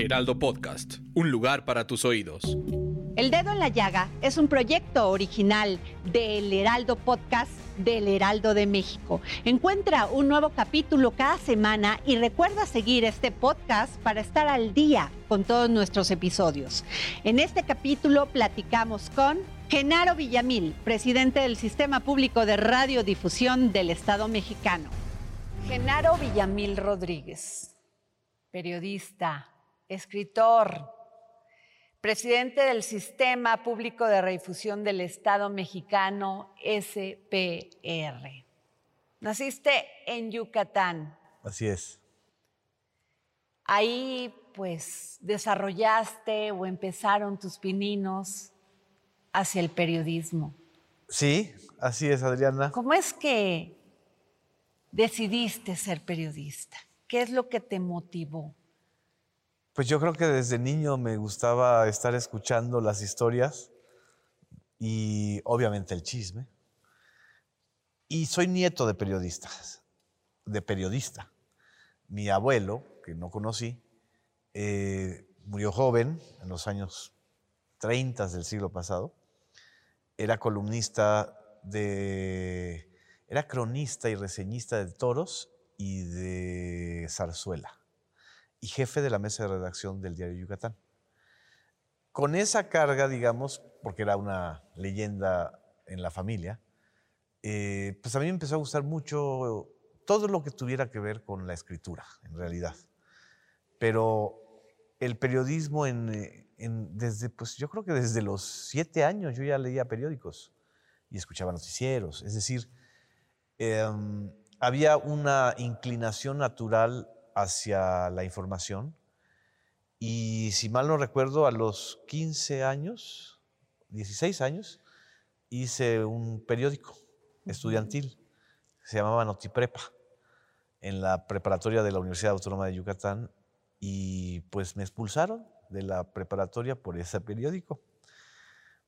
Heraldo Podcast, un lugar para tus oídos. El Dedo en la Llaga es un proyecto original del Heraldo Podcast del Heraldo de México. Encuentra un nuevo capítulo cada semana y recuerda seguir este podcast para estar al día con todos nuestros episodios. En este capítulo platicamos con Genaro Villamil, presidente del Sistema Público de Radiodifusión del Estado mexicano. Genaro Villamil Rodríguez, periodista, escritor, presidente del Sistema Público de Redifusión del Estado mexicano, SPR. Naciste en Yucatán. Así es. Ahí, pues, desarrollaste o empezaron tus pininos hacia el periodismo. Sí, así es, Adriana. ¿Cómo es que decidiste ser periodista? ¿Qué es lo que te motivó? Pues yo creo que desde niño me gustaba estar escuchando las historias y obviamente el chisme. Y soy nieto de periodistas, de periodista. Mi abuelo, que no conocí, eh, murió joven, en los años 30 del siglo pasado. Era columnista de... Era cronista y reseñista de toros y de zarzuela y jefe de la mesa de redacción del diario Yucatán. Con esa carga, digamos, porque era una leyenda en la familia, eh, pues a mí me empezó a gustar mucho todo lo que tuviera que ver con la escritura, en realidad. Pero el periodismo, en, eh, desde, pues yo creo que desde los siete años yo ya leía periódicos y escuchaba noticieros. Es decir, em, había una inclinación natural hacia la información. Y si mal no recuerdo, a los 15 años, 16 años, hice un periódico estudiantil, se llamaba Notiprepa, en la preparatoria de la Universidad Autónoma de Yucatán. Y pues me expulsaron de la preparatoria por ese periódico,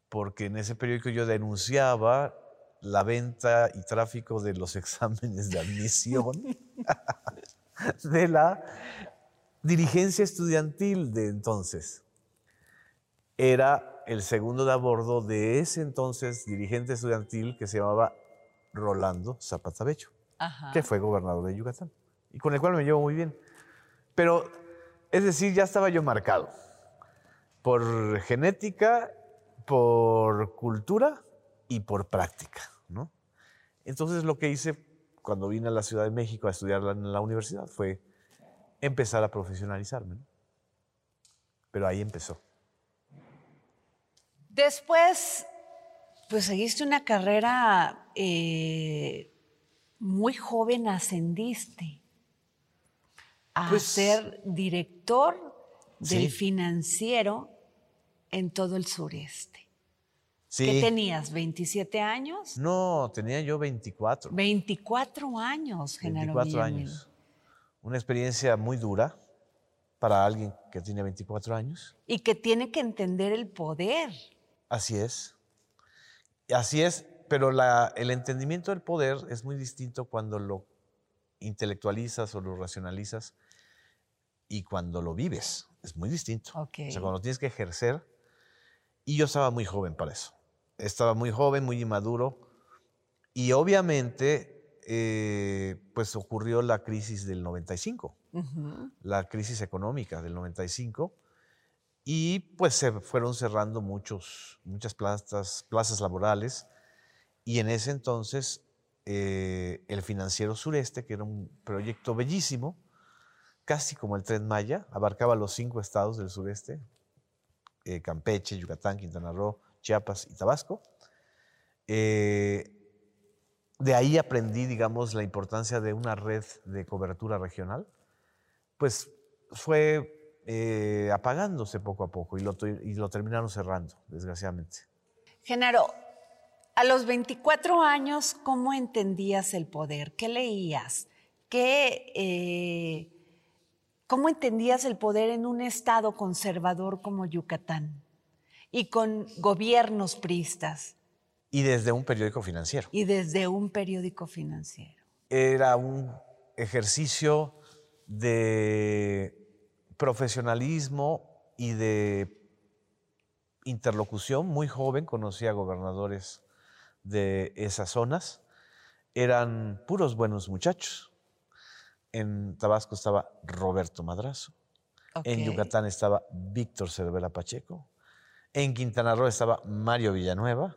porque en ese periódico yo denunciaba la venta y tráfico de los exámenes de admisión de la dirigencia estudiantil de entonces. Era el segundo de a bordo de ese entonces dirigente estudiantil que se llamaba Rolando Zapata Bello, que fue gobernador de Yucatán y con el cual me llevo muy bien. Pero, es decir, ya estaba yo marcado por genética, por cultura y por práctica, ¿no? Entonces lo que hice cuando vine a la Ciudad de México a estudiar en la universidad fue empezar a profesionalizarme. ¿no? Pero ahí empezó. Después, pues seguiste una carrera eh, muy joven, ascendiste a Pues, ser director del sí. financiero en todo el sureste. Sí. ¿Qué tenías? ¿27 años? No, tenía yo 24. 24 años, Genaro 24 Villamil. años. Una experiencia muy dura para alguien que tiene 24 años. Y que tiene que entender el poder. Así es. Así es, pero la- el entendimiento del poder es muy distinto cuando lo intelectualizas o lo racionalizas y cuando lo vives. Es muy distinto. Ok. O sea, cuando tienes que ejercer. Y yo estaba muy joven para eso. Estaba muy joven, muy inmaduro. Y obviamente, eh, pues ocurrió la crisis del 95 Ujú. la crisis económica del 95 y pues se fueron cerrando muchos, muchas plazas, plazas laborales y en ese entonces eh, el Financiero Sureste, que era un proyecto bellísimo, casi como el Tren Maya, abarcaba los cinco estados del sureste, eh, Campeche, Yucatán, Quintana Roo, Chiapas y Tabasco. Eh, de ahí aprendí, digamos, la importancia de una red de cobertura regional, pues fue eh, apagándose poco a poco y lo, terminaron cerrando, desgraciadamente. Genaro, a los 24 años, ¿cómo entendías el poder? ¿Qué leías? ¿Qué, eh, ¿Cómo entendías el poder en un estado conservador como Yucatán y con gobiernos pristas? Y desde un periódico financiero. Y desde un periódico financiero. Era un ejercicio de profesionalismo y de interlocución. Muy joven conocí a gobernadores de esas zonas. Eran puros buenos muchachos. En Tabasco estaba Roberto Madrazo. En Yucatán estaba Víctor Cervera Pacheco. En Quintana Roo estaba Mario Villanueva.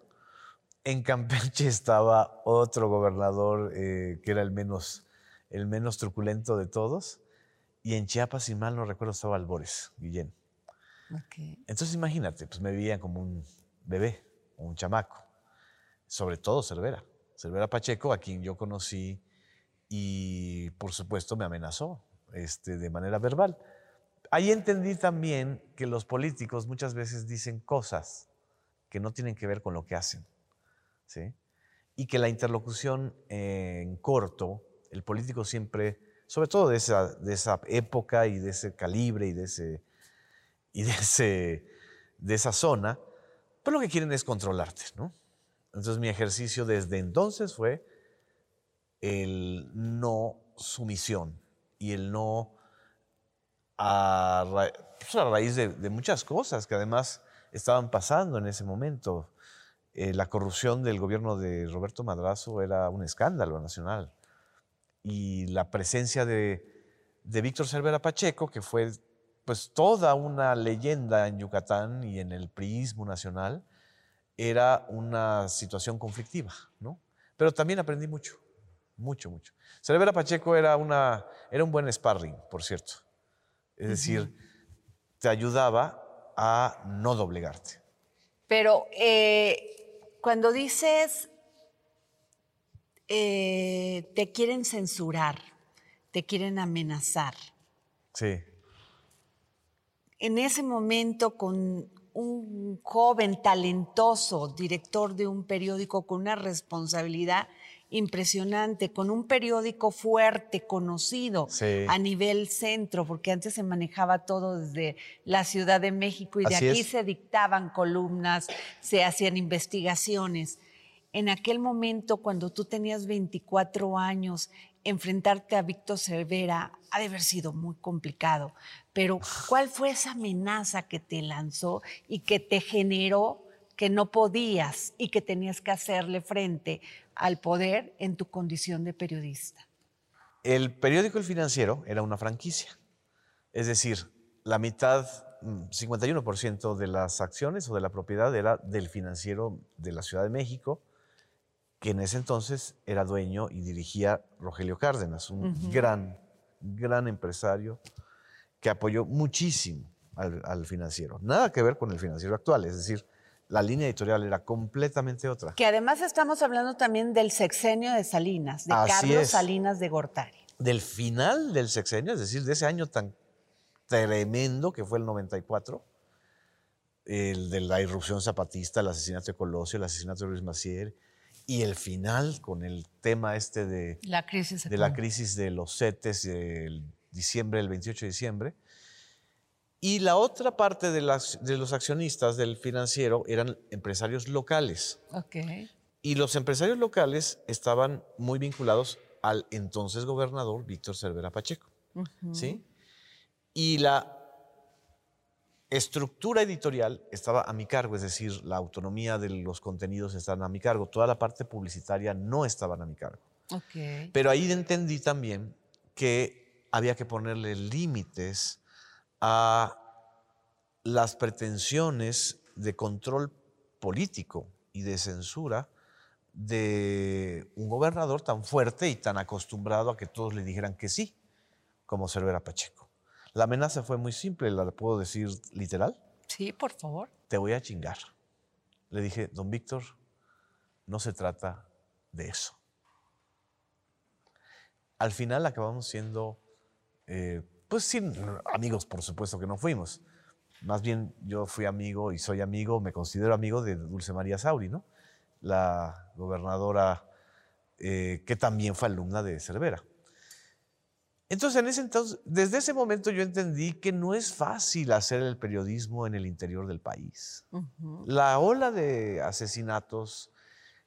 En Campeche estaba otro gobernador eh, que era el menos, el menos truculento de todos. Y en Chiapas, si mal no recuerdo, estaba Albores, Guillén. Entonces imagínate, pues me veían como un bebé, un chamaco. Sobre todo Cervera. Cervera Pacheco, a quien yo conocí y por supuesto me amenazó este, de manera verbal. Ahí entendí también que los políticos muchas veces dicen cosas que no tienen que ver con lo que hacen. ¿sí? Y que la interlocución en corto, el político siempre, sobre todo de esa, de esa época y de ese calibre y de, ese, y de, ese, de esa zona, pues lo que quieren es controlarte, ¿no? Entonces mi ejercicio desde entonces fue el no sumisión y el no a, pues, raíz de, de, muchas cosas que además estaban pasando en ese momento. Eh, la corrupción del gobierno de Roberto Madrazo era un escándalo nacional. Y la presencia de, de Víctor Cervera Pacheco, que fue pues toda una leyenda en Yucatán y en el priismo nacional, era una situación conflictiva, ¿no? Pero también aprendí mucho, mucho, mucho. Cervera Pacheco era, una, era un buen sparring, por cierto. Es decir, te ayudaba a no doblegarte. Pero eh, cuando dices eh, te quieren censurar, te quieren amenazar. Sí. En ese momento, con un joven talentoso, director de un periódico con una responsabilidad impresionante, con un periódico fuerte, conocido a nivel centro, porque antes se manejaba todo desde la Ciudad de México y de aquí se dictaban columnas, se hacían investigaciones. En aquel momento, cuando tú tenías 24 años, enfrentarte a Víctor Cervera ha de haber sido muy complicado, pero ¿cuál fue esa amenaza que te lanzó y que te generó que no podías y que tenías que hacerle frente al poder en tu condición de periodista? El periódico El Financiero era una franquicia. Es decir, la mitad, 51% mm, de las acciones o de la propiedad era del financiero de la Ciudad de México, que en ese entonces era dueño y dirigía Rogelio Cárdenas, un gran, gran empresario que apoyó muchísimo al, al financiero. Nada que ver con el financiero actual, es decir, la línea editorial era completamente otra. Que además estamos hablando también del sexenio de Salinas, de Carlos Salinas de Gortari. Del final del sexenio, es decir, de ese año tan tremendo que fue el 94, el de la irrupción zapatista, el asesinato de Colosio, el asesinato de Luis Macier, y el final con el tema este de la crisis, de, la crisis de los CETES del diciembre, el 28 de diciembre, y la otra parte de, los accionistas del financiero eran empresarios locales. Y los empresarios locales estaban muy vinculados al entonces gobernador Víctor Cervera Pacheco. ¿sí? Y la estructura editorial estaba a mi cargo, es decir, la autonomía de los contenidos estaba a mi cargo. Toda la parte publicitaria no estaba a mi cargo. Pero ahí entendí también que había que ponerle límites a las pretensiones de control político y de censura de un gobernador tan fuerte y tan acostumbrado a que todos le dijeran que sí, como Cervera Pacheco. La amenaza fue muy simple, ¿la puedo decir literal? Sí, por favor. Te voy a chingar. Le dije, don Víctor, no se trata de eso. al final acabamos siendo, eh, pues sin amigos, por supuesto que no fuimos. Más bien yo fui amigo y soy amigo, me considero amigo de Dulce María Sauri, ¿no? La gobernadora eh, que también fue alumna de Cervera. Entonces, en ese entonces, desde ese momento yo entendí que no es fácil hacer el periodismo en el interior del país. La ola de asesinatos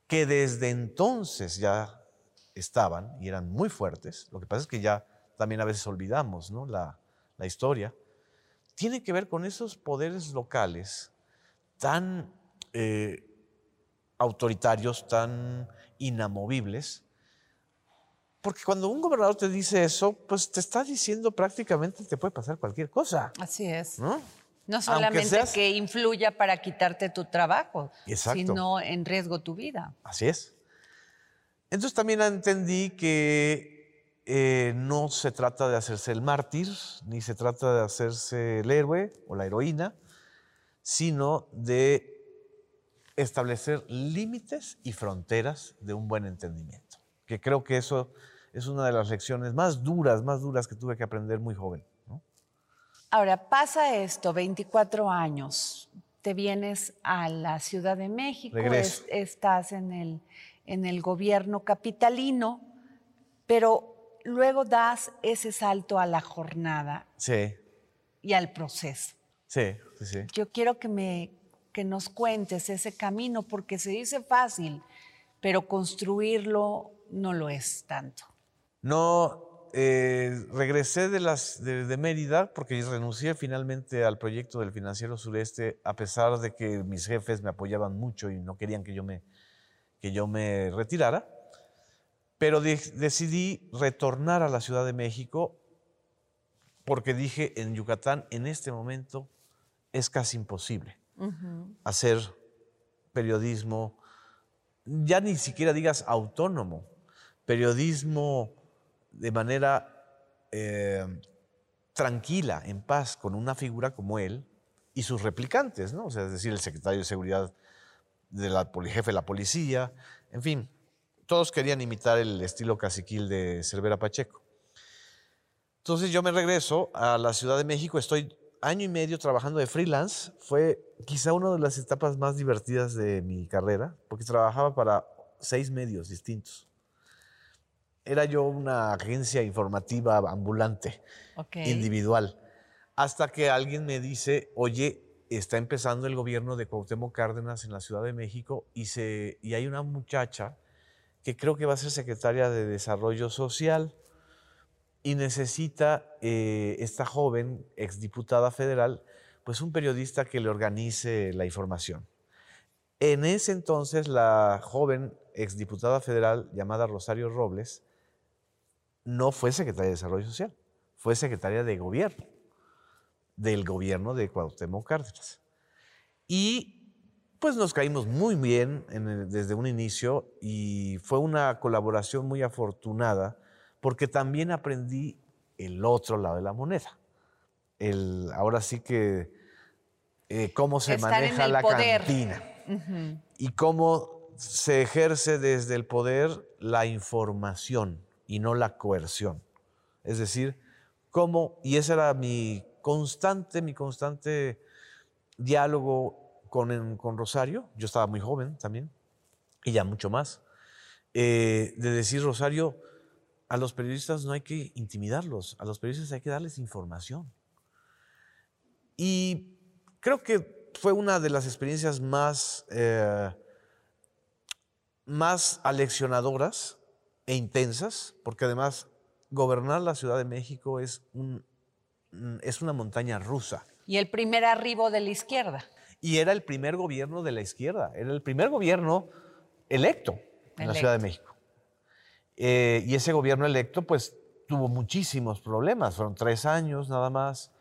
que desde entonces ya estaban y eran muy fuertes, lo que pasa es que ya también a veces olvidamos ¿no? la, la historia, tiene que ver con esos poderes locales tan eh, autoritarios, tan inamovibles, porque cuando un gobernador te dice eso, pues te está diciendo prácticamente te puede pasar cualquier cosa. Así es. ¿no? No solamente seas- que influya para quitarte tu trabajo, Exacto. sino en riesgo tu vida. Así es. Entonces también entendí que eh, no se trata de hacerse el mártir, ni se trata de hacerse el héroe o la heroína, sino de establecer límites y fronteras de un buen entendimiento. Que creo que eso es una de las lecciones más duras, más duras que tuve que aprender muy joven. ¿no? Ahora, pasa esto, 24 años, te vienes a la Ciudad de México, es- estás en el, en el gobierno capitalino, pero luego das ese salto a la jornada Sí, y al proceso. sí, sí, sí. Yo quiero que, me, que nos cuentes ese camino, porque se dice fácil, pero construirlo no lo es tanto. No, eh, regresé de, las, de, de Mérida porque renuncié finalmente al proyecto del Financiero Sureste, a pesar de que mis jefes me apoyaban mucho y no querían que yo me, que yo me retirara. Pero de- decidí retornar a la Ciudad de México porque dije, en Yucatán en este momento es casi imposible hacer periodismo, ya ni siquiera digas autónomo, periodismo de manera eh, tranquila, en paz, con una figura como él y sus replicantes, ¿no? O sea, es decir, el secretario de Seguridad del jefe de la policía, en fin, todos querían imitar el estilo caciquil de Cervera Pacheco. Entonces yo me regreso a la Ciudad de México, estoy año y medio trabajando de freelance, fue quizá una de las etapas más divertidas de mi carrera, porque trabajaba para seis medios distintos. Era yo una agencia informativa ambulante, individual, hasta que alguien me dice, oye, está empezando el gobierno de Cuauhtémoc Cárdenas en la Ciudad de México y, se, y hay una muchacha que creo que va a ser secretaria de Desarrollo Social y necesita eh, esta joven exdiputada federal, pues un periodista que le organice la información. En ese entonces, la joven exdiputada federal llamada Rosario Robles no fue secretaria de Desarrollo Social, fue secretaria de Gobierno, del gobierno de Cuauhtémoc Cárdenas. Y pues nos caímos muy bien en el- desde un inicio y fue una colaboración muy afortunada porque también aprendí el otro lado de la moneda. El, ahora sí que eh, cómo se Estar maneja la poder. cantina y cómo se ejerce desde el poder la información y no la coerción. Es decir, cómo, y ese era mi constante, mi constante diálogo con, Rosario, yo estaba muy joven también, y ya mucho más, eh, de decir, Rosario, a los periodistas no hay que intimidarlos, a los periodistas hay que darles información. Y creo que fue una de las experiencias más, eh, más aleccionadoras e intensas, porque además gobernar la Ciudad de México es, es una montaña rusa. Y el primer arribo de la izquierda. Y era el primer gobierno de la izquierda, era el primer gobierno electo en la Ciudad de México. Eh, y ese gobierno electo, pues, tuvo muchísimos problemas, fueron tres años nada más.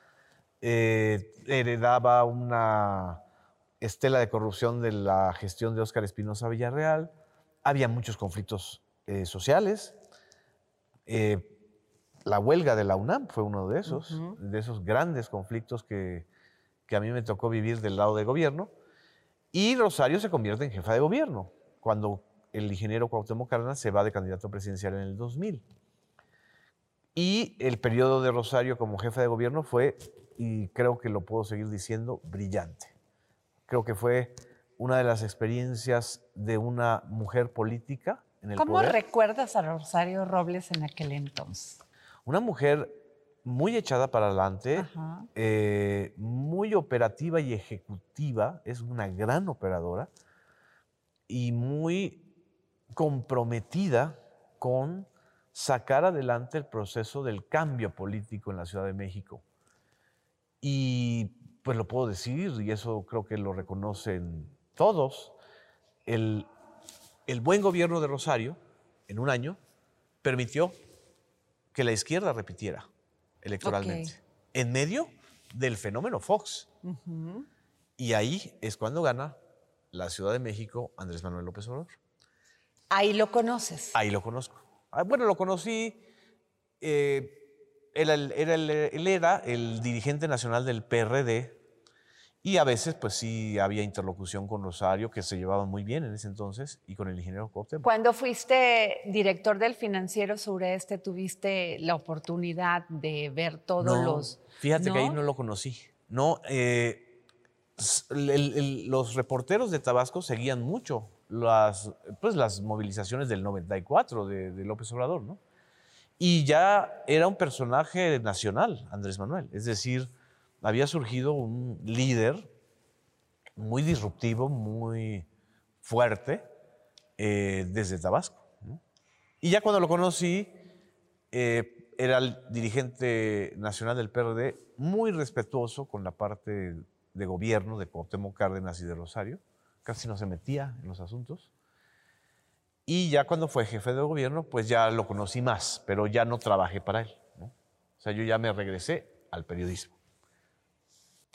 Eh, heredaba una estela de corrupción de la gestión de Óscar Espinosa Villarreal, había muchos conflictos eh, sociales. La huelga de la UNAM fue uno de esos, de esos grandes conflictos que, que a mí me tocó vivir del lado del gobierno. Y Rosario se convierte en jefa de gobierno cuando el ingeniero Cuauhtémoc Cárdenas se va de candidato presidencial en el 2000. Y el periodo de Rosario como jefe de gobierno fue, y creo que lo puedo seguir diciendo, brillante. Creo que fue una de las experiencias de una mujer política en el ¿Cómo poder. recuerdas a Rosario Robles en aquel entonces? Una mujer muy echada para adelante, eh, muy operativa y ejecutiva, es una gran operadora y muy comprometida con sacar adelante el proceso del cambio político en la Ciudad de México. Y pues lo puedo decir, y eso creo que lo reconocen todos, el, el buen gobierno de Rosario, en un año, permitió que la izquierda repitiera electoralmente, en medio del fenómeno Fox. Y ahí es cuando gana la Ciudad de México Andrés Manuel López Obrador. Ahí lo conoces. Ahí lo conozco. Ah, Bueno, lo conocí. eh, él era el dirigente nacional del PRD y a veces, pues sí, había interlocución con Rosario, que se llevaban muy bien en ese entonces, y con el ingeniero Cuauhtémoc. Cuando fuiste director del Financiero Sureste, tuviste la oportunidad de ver todos No, los. Fíjate que ahí no lo conocí. No, eh, el- el- los reporteros de Tabasco seguían mucho las, pues, las movilizaciones del 94 de, de López Obrador, ¿no? Y ya era un personaje nacional, Andrés Manuel. Es decir, había surgido un líder muy disruptivo, muy fuerte eh, desde Tabasco. Y ya cuando lo conocí, eh, era el dirigente nacional del PRD, muy respetuoso con la parte de gobierno de Cuauhtémoc Cárdenas y de Rosario, casi no se metía en los asuntos. Y ya cuando fue jefe de gobierno, pues ya lo conocí más, pero ya no trabajé para él. O sea, yo ya me regresé al periodismo.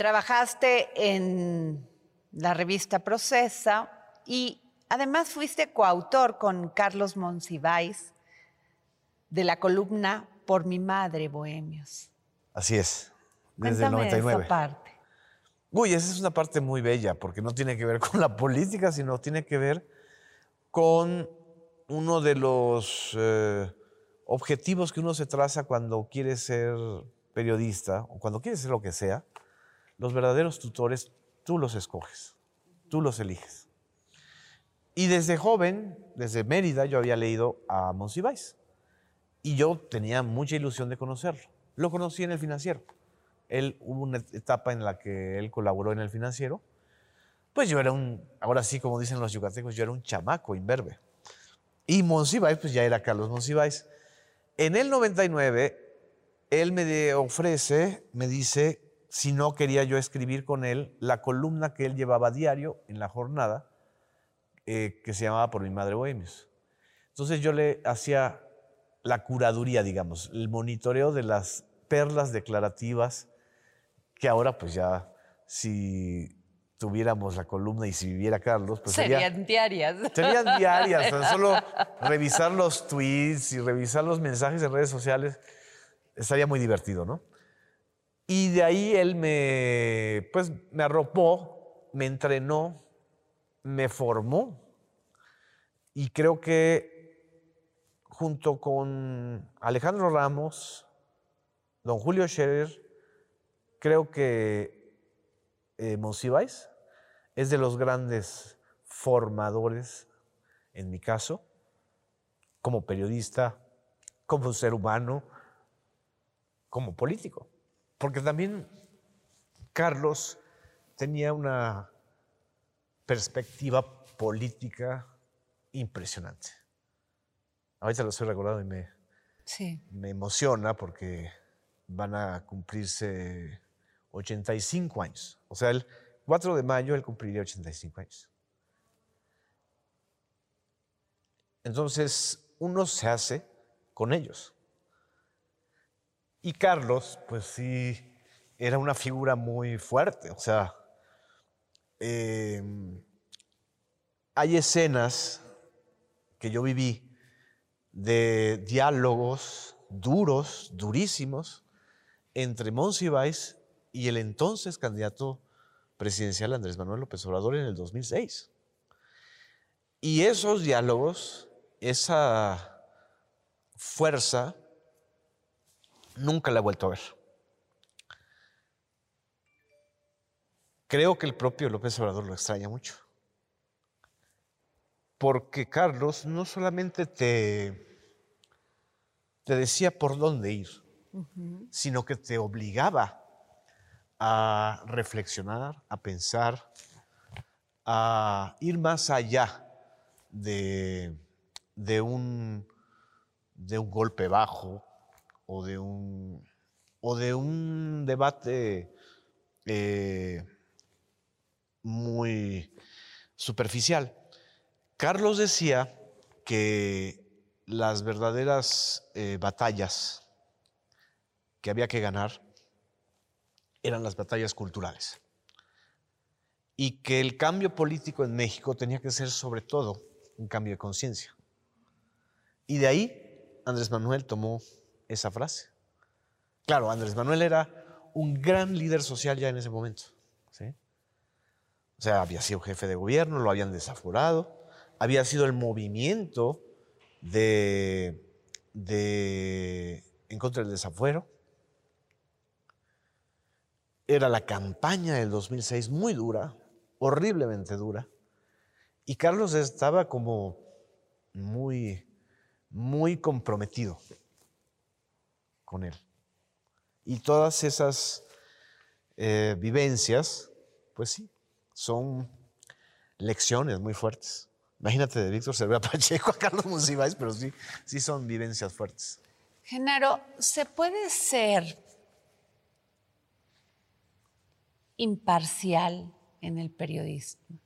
Trabajaste en la revista Procesa y además fuiste coautor con Carlos Monsiváis de la columna Por mi madre, Bohemios. Así es, desde el Cuéntame 99. esa parte. Uy, esa es una parte muy bella, porque no tiene que ver con la política, sino tiene que ver con uno de los eh, objetivos que uno se traza cuando quiere ser periodista o cuando quiere ser lo que sea. Los verdaderos tutores, tú los escoges, tú los eliges. Y desde joven, desde Mérida, yo había leído a Monsiváis y yo tenía mucha ilusión de conocerlo. Lo conocí en el financiero. Él hubo una etapa en la que él colaboró en el financiero. Pues yo era un, ahora sí, como dicen los yucatecos, yo era un chamaco imberbe. Y Monsiváis, pues ya era Carlos Monsiváis. En el 99, él me ofrece, me dice, si no quería yo escribir con él la columna que él llevaba a diario en la jornada, eh, que se llamaba Por mi madre Bohemios. Entonces yo le hacía la curaduría, digamos, el monitoreo de las perlas declarativas que ahora pues ya si tuviéramos la columna y si viviera Carlos, pues sería- Serían diarias. Serían diarias, tan solo revisar los tweets y revisar los mensajes en redes sociales estaría muy divertido, ¿no? Y de ahí él me, pues, me arropó, me entrenó, me formó y creo que junto con Alejandro Ramos, don Julio Scherer, creo que eh, es de los grandes formadores, en mi caso, como periodista, como ser humano, como político. Porque también Carlos tenía una perspectiva política impresionante. Ahorita lo estoy recordando y me, Sí. me emociona porque van a cumplirse 85 años. O sea, el 4 de mayo él cumpliría 85 años. Entonces, uno se hace con ellos. Y Carlos, pues sí, era una figura muy fuerte. O sea, eh, hay escenas que yo viví de diálogos duros, durísimos, entre Monsiváis y el entonces candidato presidencial Andrés Manuel López Obrador en el 2006. Y esos diálogos, esa fuerza, Nunca la he vuelto a ver. Creo que el propio López Obrador lo extraña mucho. Porque Carlos no solamente te, te decía por dónde ir, sino que te obligaba a reflexionar, a pensar, a ir más allá de, de, un, de un golpe bajo o de un, o de un debate eh, muy superficial. Carlos decía que las verdaderas eh, batallas que había que ganar eran las batallas culturales. Y que el cambio político en México tenía que ser sobre todo un cambio de conciencia. Y de ahí Andrés Manuel tomó esa frase. Claro, Andrés Manuel era un gran líder social ya en ese momento. O sea, había sido jefe de gobierno, lo habían desaforado, había sido el movimiento de, de en contra del desafuero. Era la campaña del 2006 muy dura, horriblemente dura. Y Carlos estaba como muy, muy comprometido con él. Y todas esas eh, vivencias, pues sí, son lecciones muy fuertes. Imagínate de Víctor Cervera Pacheco a Carlos Monsiváis, pero sí, sí son vivencias fuertes. Genaro, ¿se puede ser imparcial en el periodismo?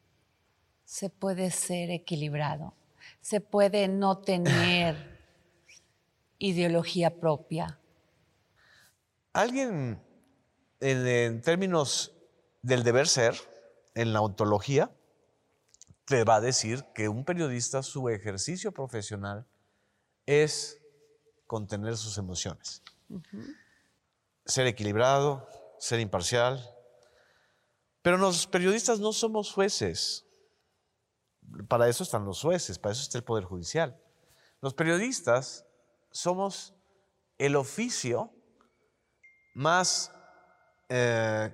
¿Se puede ser equilibrado? ¿Se puede no tener ideología propia? Alguien, en, en términos del deber ser, en la ontología, te va a decir que un periodista, su ejercicio profesional es contener sus emociones. Ser equilibrado, ser imparcial. Pero los periodistas no somos jueces. Para eso están los jueces, para eso está el Poder Judicial. Los periodistas somos el oficio más eh,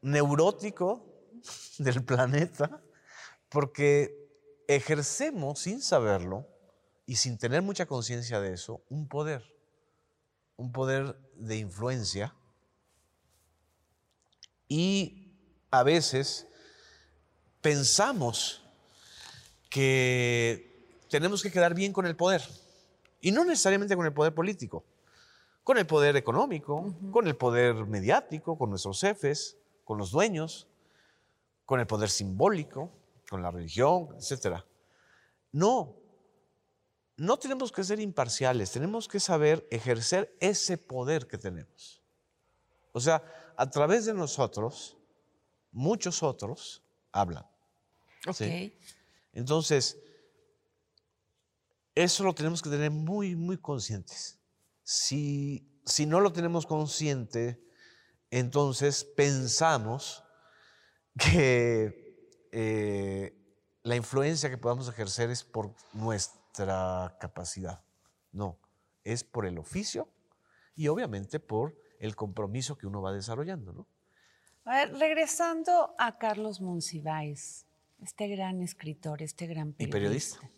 neurótico del planeta porque ejercemos sin saberlo y sin tener mucha conciencia de eso un poder, un poder de influencia. Y a veces pensamos que tenemos que quedar bien con el poder y no necesariamente con el poder político, con el poder económico, con el poder mediático, con nuestros jefes, con los dueños, con el poder simbólico con la religión, etcétera. No, no tenemos que ser imparciales, tenemos que saber ejercer ese poder que tenemos. O sea, a través de nosotros, muchos otros hablan. Ok. Entonces, eso lo tenemos que tener muy, muy conscientes. Si, si no lo tenemos consciente, entonces pensamos que eh, la influencia que podamos ejercer es por nuestra capacidad. No, es por el oficio y obviamente por el compromiso que uno va desarrollando. ¿no? A ver, regresando a Carlos Monsiváis, este gran escritor, este gran periodista. Y periodista.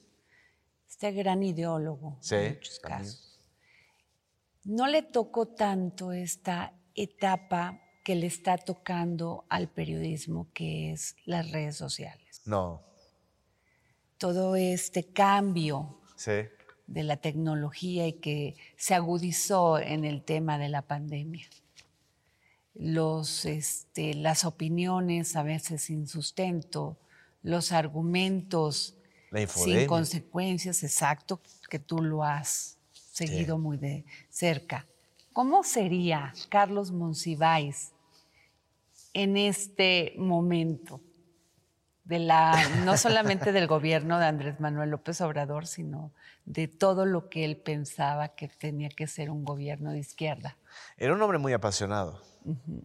Este gran ideólogo Sí, en muchos también. casos. No le tocó tanto esta etapa que le está tocando al periodismo, que es las redes sociales. No, Todo este cambio sí, de la tecnología y que se agudizó en el tema de la pandemia. Los, este, las opiniones a veces sin sustento, los argumentos sin consecuencias, exacto, que tú lo has seguido muy de cerca. ¿Cómo sería Carlos Monsiváis en este momento? De la, no solamente del gobierno de Andrés Manuel López Obrador, sino de todo lo que él pensaba que tenía que ser un gobierno de izquierda. Era un hombre muy apasionado.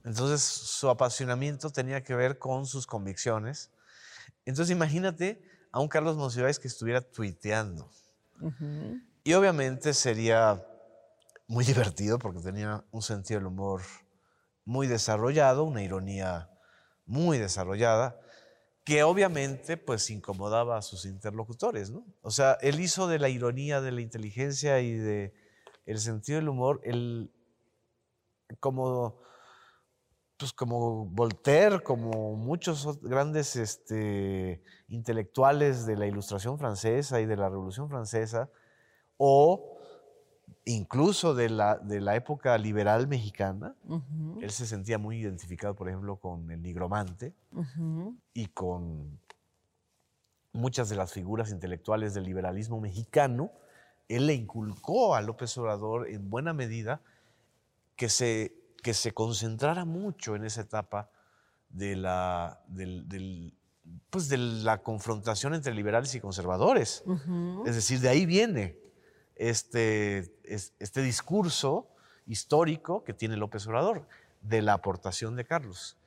Entonces, su apasionamiento tenía que ver con sus convicciones. Entonces, imagínate a un Carlos Monsiváis que estuviera tuiteando. Y obviamente sería muy divertido porque tenía un sentido del humor muy desarrollado, una ironía muy desarrollada, que obviamente pues incomodaba a sus interlocutores, ¿no? O sea, él hizo de la ironía, de la inteligencia y de el sentido del humor, el, como, pues como Voltaire, como muchos grandes este, intelectuales de la Ilustración francesa y de la Revolución francesa, o incluso de la, de la época liberal mexicana. Él se sentía muy identificado, por ejemplo, con el nigromante y con muchas de las figuras intelectuales del liberalismo mexicano. Él le inculcó a López Obrador en buena medida que se, que se concentrara mucho en esa etapa de la, del, pues de la confrontación entre liberales y conservadores. Es decir, de ahí viene este, este discurso histórico que tiene López Obrador de la aportación de Carlos.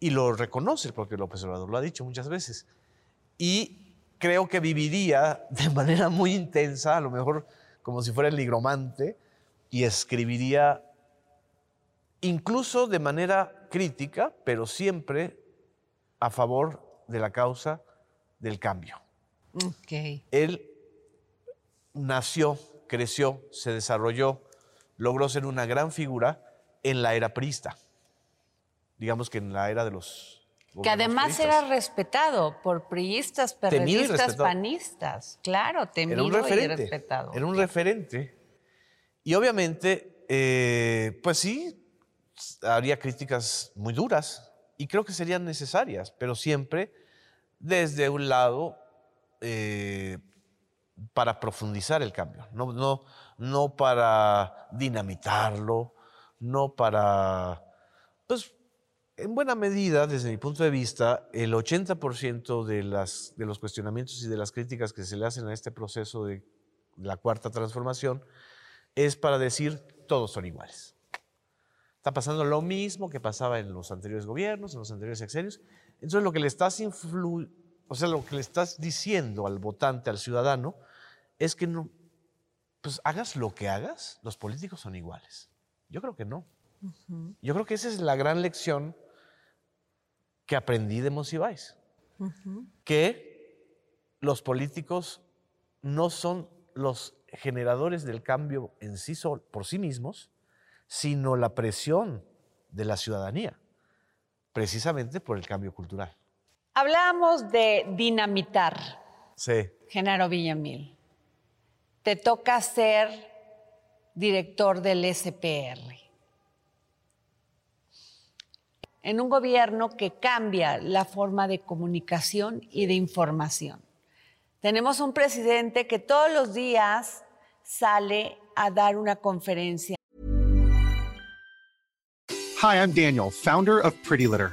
Y lo reconoce porque López Obrador lo ha dicho muchas veces. Y creo que viviría de manera muy intensa, a lo mejor como si fuera el nigromante, y escribiría incluso de manera crítica, pero siempre a favor de la causa del cambio. Okay. Él nació creció, se desarrolló, logró ser una gran figura en la era prista. Digamos que en la era de los... Que además era respetado por priistas, periodistas, panistas. Claro, temido era un referente, y respetado. Era un referente. Y obviamente, eh, pues sí, habría críticas muy duras y creo que serían necesarias, pero siempre desde un lado eh, para profundizar el cambio, no, no, no para dinamitarlo, no para... Pues en buena medida, desde mi punto de vista, el 80% de, las, de los cuestionamientos y de las críticas que se le hacen a este proceso de la cuarta transformación es para decir todos son iguales. Está pasando lo mismo que pasaba en los anteriores gobiernos, en los anteriores sexenios. Entonces lo que le estás influ o sea, lo que le estás diciendo al votante, al ciudadano, es que no, pues hagas lo que hagas, los políticos son iguales. Yo creo que no. Yo creo que esa es la gran lección que aprendí de Monsiváis. Que los políticos no son los generadores del cambio en sí por sí mismos, sino la presión de la ciudadanía, precisamente por el cambio cultural. Hablábamos de dinamitar. Sí. Genaro Villamil te toca ser director del SPR. En un gobierno que cambia la forma de comunicación y de información. Tenemos un presidente que todos los días sale a dar una conferencia. Hi, I'm Daniel, founder of Pretty Litter.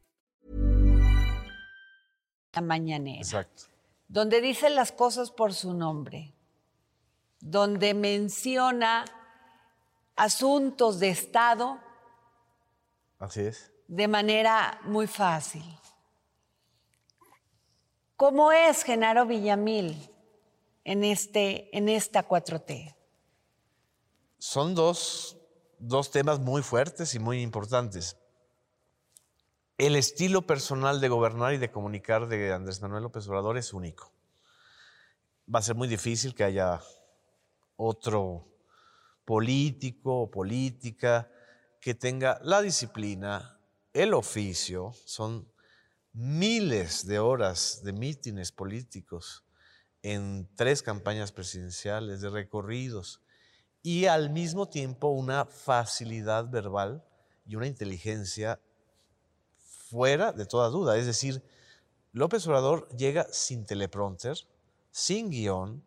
La mañanera. Exacto. Donde dice las cosas por su nombre. Donde menciona asuntos de Estado. Así es. De manera muy fácil. ¿Cómo es Genaro Villamil en, este, en esta 4T? Son dos, dos temas muy fuertes y muy importantes. El estilo personal de gobernar y de comunicar de Andrés Manuel López Obrador es único. Va a ser muy difícil que haya otro político o política que tenga la disciplina, el oficio, son miles de horas de mítines políticos en tres campañas presidenciales, de recorridos, y al mismo tiempo una facilidad verbal y una inteligencia fuera de toda duda. Es decir, López Obrador llega sin teleprompter, sin guion,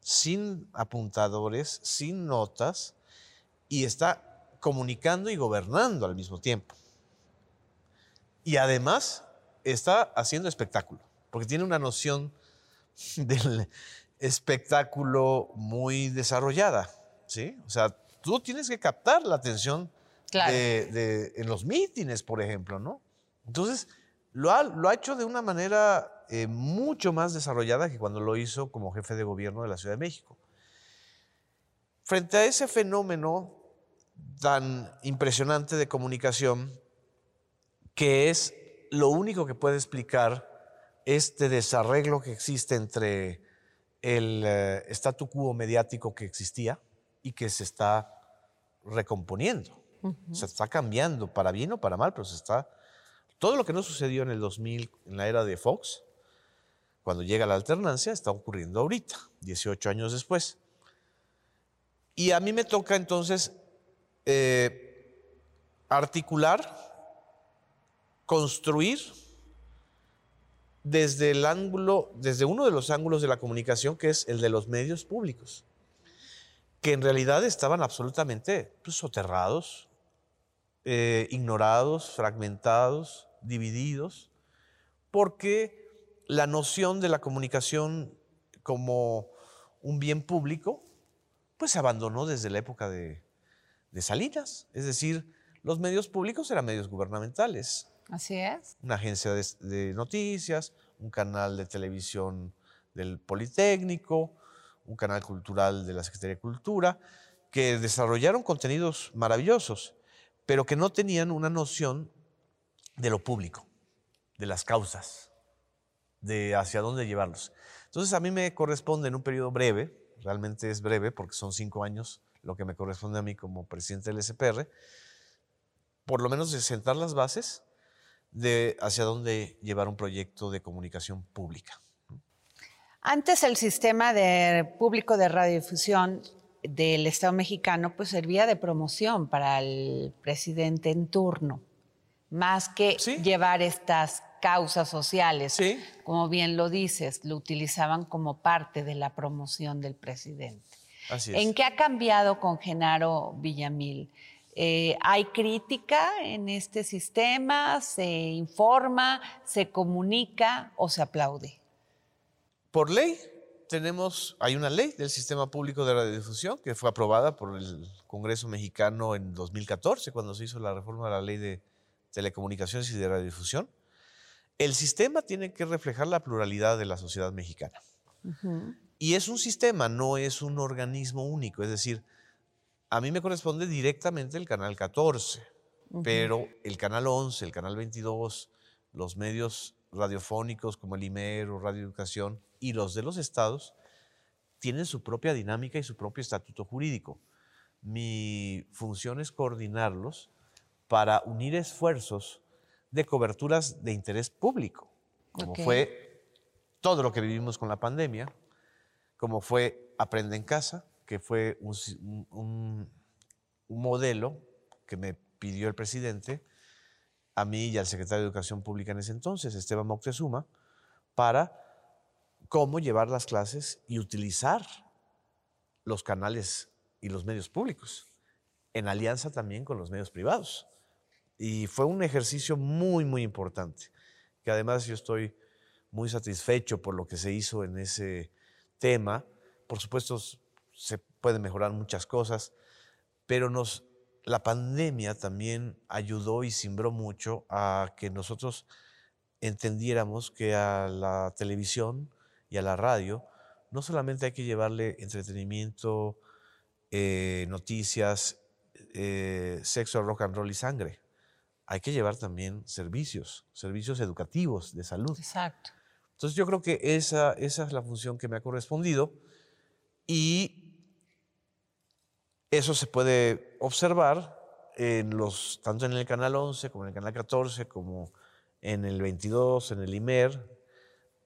sin apuntadores, sin notas, y está comunicando y gobernando al mismo tiempo. Y además está haciendo espectáculo, porque tiene una noción del espectáculo muy desarrollada, ¿sí? O sea, tú tienes que captar la atención Claro. de- de- en los mítines, por ejemplo, ¿no? Entonces, lo ha, lo ha hecho de una manera eh, mucho más desarrollada que cuando lo hizo como jefe de gobierno de la Ciudad de México. Frente a ese fenómeno tan impresionante de comunicación, que es lo único que puede explicar este desarreglo que existe entre el eh, statu quo mediático que existía y que se está recomponiendo. Se está cambiando para bien o para mal, pero se está... Todo lo que no sucedió en el 2000, en la era de Fox, cuando llega la alternancia, está ocurriendo ahorita, 18 años después. Y a mí me toca entonces eh, articular, construir desde el ángulo, desde uno de los ángulos de la comunicación, que es el de los medios públicos, que en realidad estaban absolutamente pues, soterrados, eh, ignorados, fragmentados, divididos, porque la noción de la comunicación como un bien público, pues se abandonó desde la época de, de Salinas. Es decir, los medios públicos eran medios gubernamentales, Así es. una agencia de, de noticias, un canal de televisión del Politécnico, un canal cultural de la Secretaría de Cultura, que desarrollaron contenidos maravillosos, pero que no tenían una noción de lo público, de las causas, de hacia dónde llevarlos. Entonces a mí me corresponde en un periodo breve, realmente es breve porque son cinco años lo que me corresponde a mí como presidente del SPR, por lo menos de sentar las bases de hacia dónde llevar un proyecto de comunicación pública. Antes el sistema de público de radiodifusión del Estado mexicano pues servía de promoción para el presidente en turno, más que Sí. llevar estas causas sociales. Sí. Como bien lo dices, lo utilizaban como parte de la promoción del presidente. Así es. ¿En qué ha cambiado con Genaro Villamil? Eh, ¿Hay crítica en este sistema? ¿Se informa? ¿Se comunica o se aplaude? Por ley, tenemos, hay una ley del Sistema Público de Radiodifusión que fue aprobada por el Congreso mexicano en 2014, cuando se hizo la reforma de la ley de telecomunicaciones y de radiodifusión. El sistema tiene que reflejar la pluralidad de la sociedad mexicana. Y es un sistema, no es un organismo único. Es decir, a mí me corresponde directamente el canal 14, pero el canal 11, el canal 22, los medios radiofónicos como el IMER o Radio Educación y los de los estados tienen su propia dinámica y su propio estatuto jurídico. Mi función es coordinarlos para unir esfuerzos de coberturas de interés público, como fue todo lo que vivimos con la pandemia, como fue Aprende en Casa, que fue un- un modelo que me pidió el presidente, a mí y al secretario de Educación Pública en ese entonces, Esteban Moctezuma, para cómo llevar las clases y utilizar los canales y los medios públicos, en alianza también con los medios privados. Y fue un ejercicio muy, muy importante, que además yo estoy muy satisfecho por lo que se hizo en ese tema. Por supuesto, se pueden mejorar muchas cosas, pero nos, la pandemia también ayudó y simbró mucho a que nosotros entendiéramos que a la televisión y a la radio no solamente hay que llevarle entretenimiento, eh, noticias, eh, sexo, rock and roll y sangre. Hay que llevar también servicios, servicios educativos de salud. Exacto. Entonces yo creo que esa, esa es la función que me ha correspondido y eso se puede observar en los, tanto en el canal 11 como en el canal 14, como en el 22, en el IMER.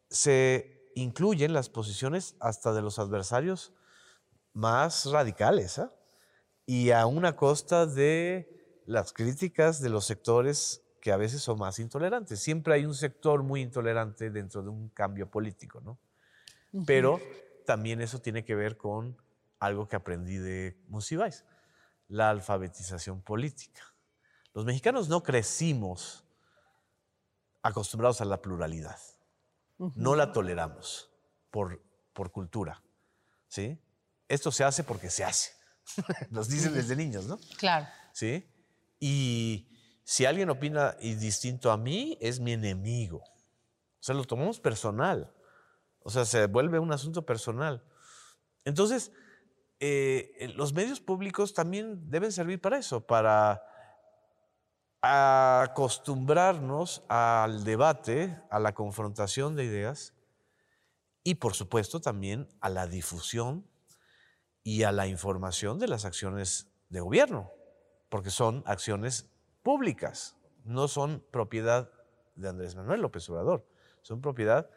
Se incluyen las posiciones hasta de los adversarios más radicales ¿ah? y a una costa de las críticas de los sectores que a veces son más intolerantes. Siempre hay un sector muy intolerante dentro de un cambio político, ¿no? Pero también eso tiene que ver con algo que aprendí de Monsiváis. la alfabetización política. Los mexicanos no crecimos acostumbrados a la pluralidad. No la toleramos por, por cultura. ¿sí? Esto se hace porque se hace. Nos dicen desde niños, ¿no? Claro. ¿Sí? Y si alguien opina distinto a mí, es mi enemigo. O sea, lo tomamos personal. O sea, se vuelve un asunto personal. Entonces, eh, los medios públicos también deben servir para eso, para acostumbrarnos al debate, a la confrontación de ideas y por supuesto también a la difusión y a la información de las acciones de gobierno, porque son acciones públicas, no son propiedad de Andrés Manuel López Obrador, son propiedad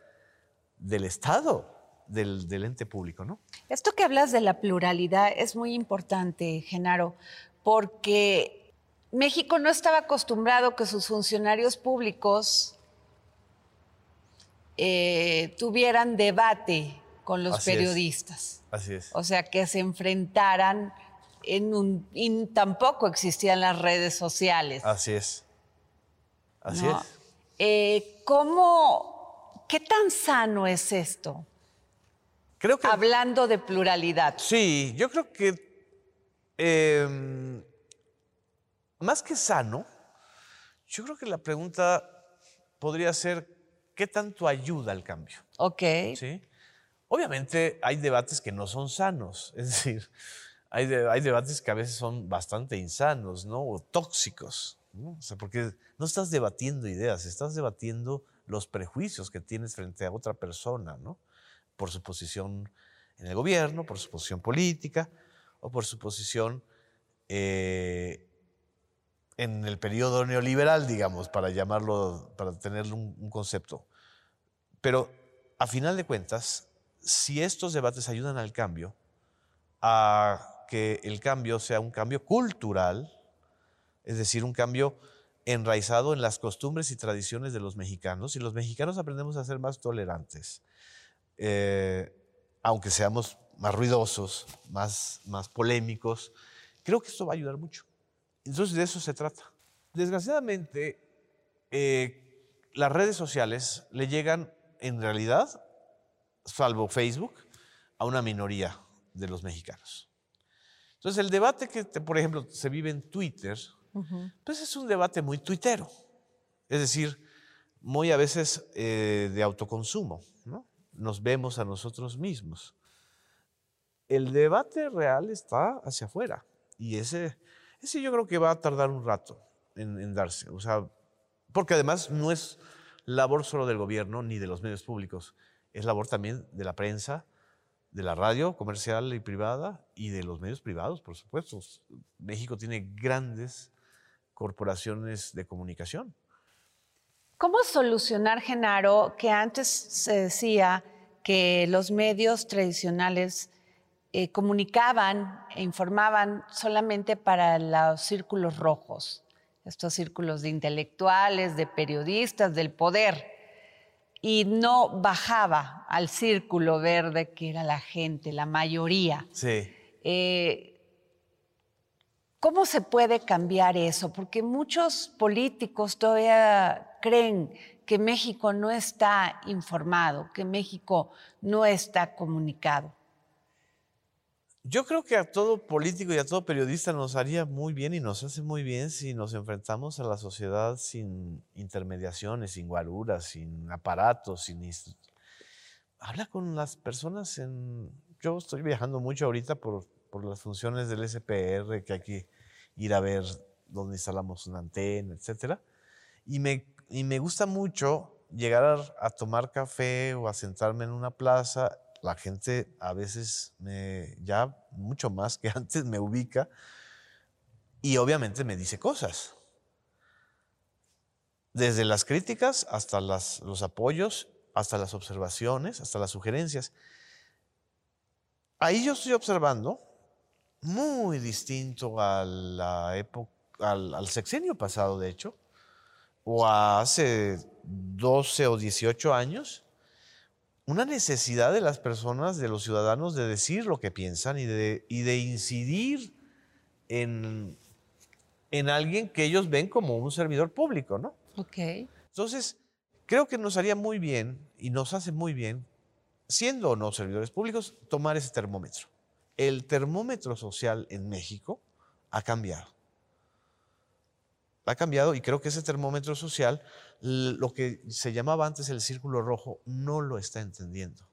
del Estado, del, del ente público, ¿no? Esto que hablas de la pluralidad es muy importante, Genaro, porque México no estaba acostumbrado que sus funcionarios públicos eh, tuvieran debate con los Así es. periodistas. Así es. O sea, que se enfrentaran en un... Y tampoco existían las redes sociales. Así es. Así ¿no? es. Eh, ¿Cómo, qué tan sano es esto? Creo que Hablando de pluralidad. Sí, yo creo que eh, más que sano, yo creo que la pregunta podría ser, ¿qué tanto ayuda al cambio? Ok. ¿Sí? Obviamente hay debates que no son sanos, es decir, hay, de- hay debates que a veces son bastante insanos, ¿no? O tóxicos, ¿no? O sea, porque no estás debatiendo ideas, estás debatiendo los prejuicios que tienes frente a otra persona, ¿no? Por su posición en el gobierno, por su posición política o por su posición eh, en el periodo neoliberal, digamos, para llamarlo, para tener un, un concepto. Pero a final de cuentas, si estos debates ayudan al cambio, a que el cambio sea un cambio cultural, es decir, un cambio enraizado en las costumbres y tradiciones de los mexicanos, y los mexicanos aprendemos a ser más tolerantes, eh, aunque seamos más ruidosos, más, más polémicos, creo que esto va a ayudar mucho. Entonces de eso se trata. Desgraciadamente, eh, las redes sociales le llegan en realidad, salvo Facebook, a una minoría de los mexicanos. Entonces el debate que, por ejemplo, se vive en Twitter, pues es un debate muy tuitero, es decir, muy a veces eh, de autoconsumo, ¿no? Nos vemos a nosotros mismos. El debate real está hacia afuera y ese, ese yo creo que va a tardar un rato en, en darse, o sea, porque además no es labor solo del gobierno ni de los medios públicos, es labor también de la prensa, de la radio comercial y privada y de los medios privados, por supuesto. México tiene grandes corporaciones de comunicación. ¿Cómo solucionar, Genaro, que antes se decía que los medios tradicionales eh, comunicaban e informaban solamente para los círculos rojos, estos círculos de intelectuales, de periodistas, del poder, y no bajaba al círculo verde que era la gente, la mayoría? Sí. Eh, ¿Cómo se puede cambiar eso? Porque muchos políticos todavía creen que México no está informado, que México no está comunicado. Yo creo que a todo político y a todo periodista nos haría muy bien y nos hace muy bien si nos enfrentamos a la sociedad sin intermediaciones, sin guaruras, sin aparatos, sin... Habla con las personas en... Yo estoy viajando mucho ahorita por, por las funciones del SPR, que hay que ir a ver dónde instalamos una antena, etcétera. Y me, y me gusta mucho llegar a, a tomar café o a sentarme en una plaza. La gente a veces me, ya mucho más que antes me ubica y obviamente me dice cosas. Desde las críticas hasta los apoyos, hasta las observaciones, hasta las sugerencias. Ahí yo estoy observando muy distinto al, al sexenio pasado, de hecho, o a hace 12 o 18 años, una necesidad de las personas, de los ciudadanos, de decir lo que piensan y de, y de incidir en, en alguien que ellos ven como un servidor público, ¿no? Ok. Entonces, creo que nos haría muy bien y nos hace muy bien, siendo o no servidores públicos, tomar ese termómetro. El termómetro social en México ha cambiado. Ha cambiado y creo que ese termómetro social, lo que se llamaba antes el círculo rojo, no lo está entendiendo.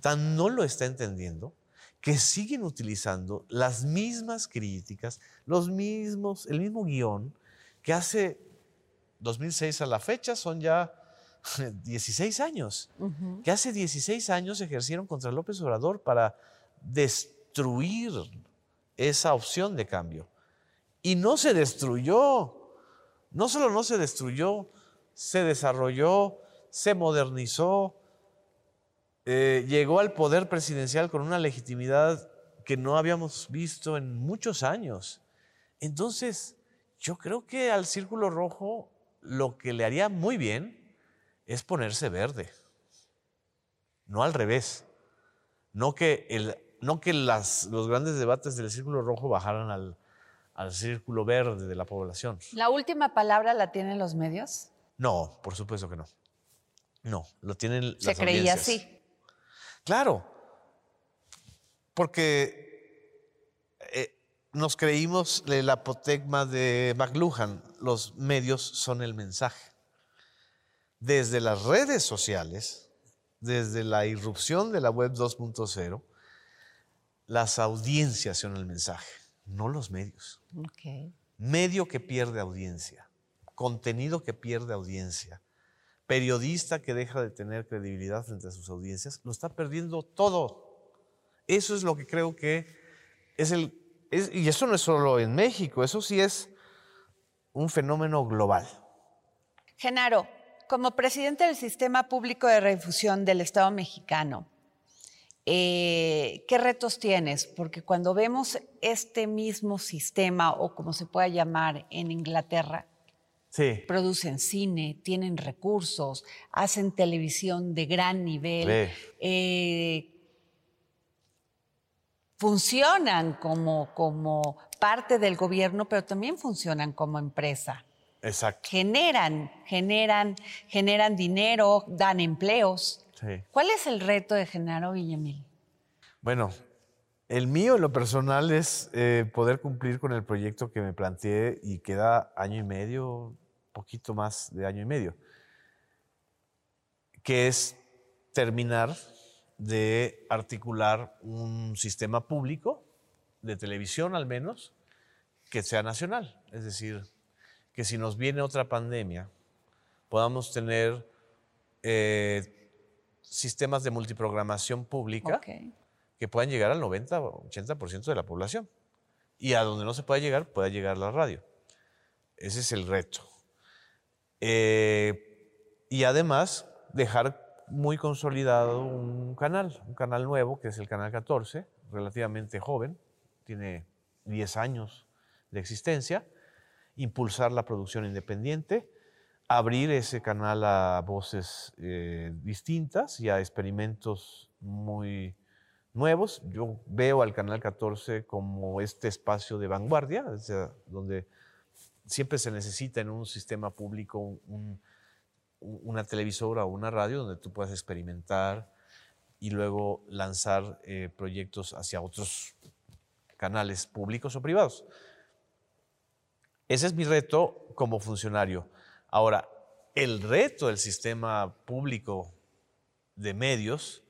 Tan no lo está entendiendo que siguen utilizando las mismas críticas, los mismos, el mismo guion que hace 2006 a la fecha son ya 16 años, que hace 16 años ejercieron contra López Obrador para destruir esa opción de cambio. Y no se destruyó, no solo no se destruyó, se desarrolló, se modernizó, eh, llegó al poder presidencial con una legitimidad que no habíamos visto en muchos años. Entonces, yo creo que al Círculo Rojo lo que le haría muy bien es ponerse verde, no al revés. No que, el, no que los grandes debates del Círculo Rojo bajaran al, al Círculo Verde de la población. ¿La última palabra la tienen los medios? No, por supuesto que no. No, lo tienen Se las creía audiencias. así. Claro, porque eh, nos creímos el apotegma de McLuhan, los medios son el mensaje. Desde las redes sociales, desde la irrupción de la web 2.0, las audiencias son el mensaje, no los medios. Medio que pierde audiencia, contenido que pierde audiencia, periodista que deja de tener credibilidad frente a sus audiencias, lo está perdiendo todo. Eso es lo que creo que es el... es- y eso no es solo en México, eso sí es un fenómeno global. Genaro, como presidente del Sistema Público de Redifusión del Estado mexicano, eh, ¿qué retos tienes? Porque cuando vemos este mismo sistema, o como se pueda llamar en Inglaterra, Sí. producen cine, tienen recursos, hacen televisión de gran nivel, Ve. eh, funcionan como, como parte del gobierno, pero también funcionan como empresa. Exacto. Generan, generan, generan dinero, dan empleos. Sí. ¿Cuál es el reto de Genaro Villamil? Bueno, el mío en lo personal es eh, poder cumplir con el proyecto que me planteé y queda año y medio, poquito más de año y medio, que es terminar de articular un sistema público de televisión al menos que sea nacional. Es decir, que si nos viene otra pandemia, podamos tener eh, sistemas de multiprogramación pública que puedan llegar al 90 o 80% de la población. Y a donde no se pueda llegar, pueda llegar la radio. Ese es el reto. Eh, y además, dejar muy consolidado un canal, un canal nuevo, que es el Canal 14, relativamente joven, tiene 10 años de existencia, impulsar la producción independiente, abrir ese canal a voces eh, distintas y a experimentos muy nuevos. Yo veo al Canal 14 como este espacio de vanguardia, donde siempre se necesita en un sistema público un- un- una televisora o una radio donde tú puedas experimentar y luego lanzar eh, proyectos hacia otros canales públicos o privados. Ese es mi reto como funcionario. Ahora, el reto del sistema público de medios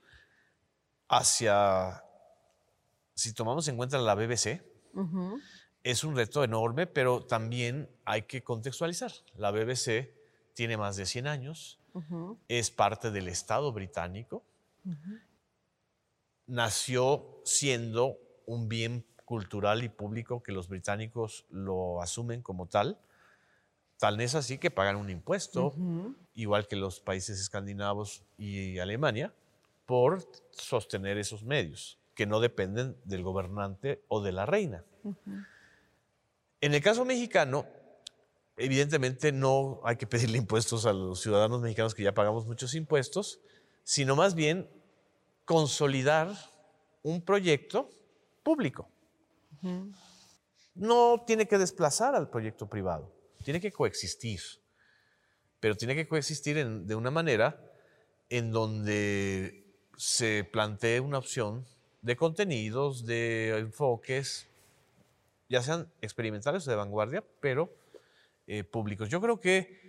hacia, si tomamos en cuenta la BBC, es un reto enorme, pero también hay que contextualizar. La BBC tiene más de 100 años, es parte del Estado británico, nació siendo un bien cultural y público que los británicos lo asumen como tal. Tal es así que pagan un impuesto, igual que los países escandinavos y Alemania, por sostener esos medios, que no dependen del gobernante o de la reina. En el caso mexicano, evidentemente no hay que pedirle impuestos a los ciudadanos mexicanos que ya pagamos muchos impuestos, sino más bien consolidar un proyecto público. no tiene que desplazar al proyecto privado, tiene que coexistir, pero tiene que coexistir en- de una manera en donde se plantee una opción de contenidos, de enfoques, ya sean experimentales o de vanguardia, pero eh, públicos. Yo creo que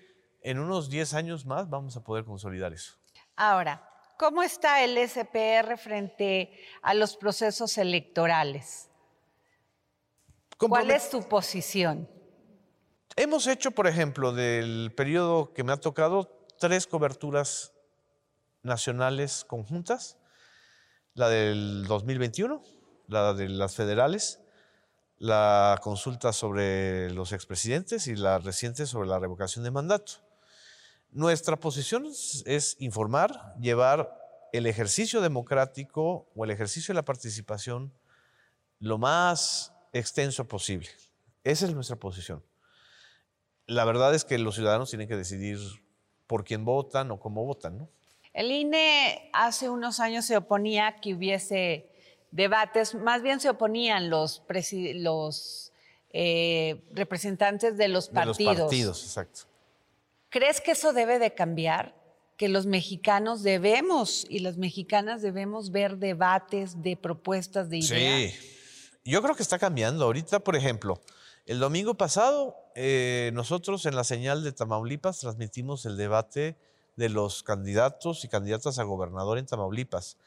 en unos 10 años más vamos a poder consolidar eso. Ahora, ¿cómo está el SPR frente a los procesos electorales? ¿Cuál es tu posición? Hemos hecho, por ejemplo, del periodo que me ha tocado, tres coberturas nacionales conjuntas. La del 2021, la de las federales, la consulta sobre los expresidentes y la reciente sobre la revocación de mandato. Nuestra posición es- informar, llevar el ejercicio democrático o el ejercicio de la participación lo más extenso posible. Esa es nuestra posición. La verdad es que los ciudadanos tienen que decidir por quién votan o cómo votan, ¿no? El INE hace unos años se oponía a que hubiese debates, más bien se oponían los, eh, representantes de los De partidos. los partidos, exacto. ¿Crees que eso debe de cambiar? Que los mexicanos debemos y las mexicanas debemos ver debates de propuestas de ideas. Sí, yo creo que está cambiando. Ahorita, por ejemplo, el domingo pasado, eh, nosotros en la señal de Tamaulipas transmitimos el debate de los candidatos y candidatas a gobernador en Tamaulipas.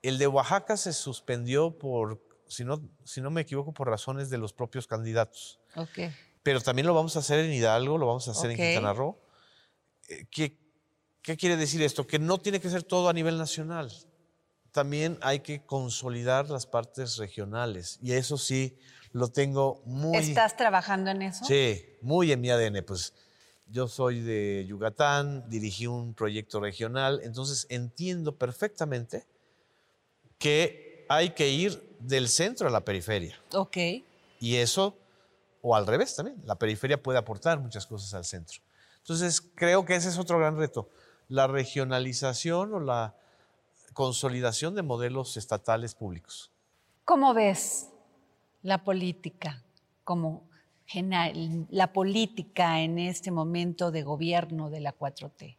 El de Oaxaca se suspendió por, si no, si no me equivoco, por razones de los propios candidatos. Ok. Pero también lo vamos a hacer en Hidalgo, lo vamos a hacer en Quintana Roo. Eh, ¿Qué, ¿Qué quiere decir esto? Que no tiene que ser todo a nivel nacional. También hay que consolidar las partes regionales. Y eso sí, lo tengo muy... ¿Estás trabajando en eso? Sí, muy en mi ADN. Pues yo soy de Yucatán, dirigí un proyecto regional, entonces entiendo perfectamente que hay que ir del centro a la periferia. Ok. Y eso, o al revés también, la periferia puede aportar muchas cosas al centro. Entonces, creo que ese es otro gran reto, la regionalización o la consolidación de modelos estatales públicos. ¿Cómo ves la política como la política en este momento de gobierno de la 4T?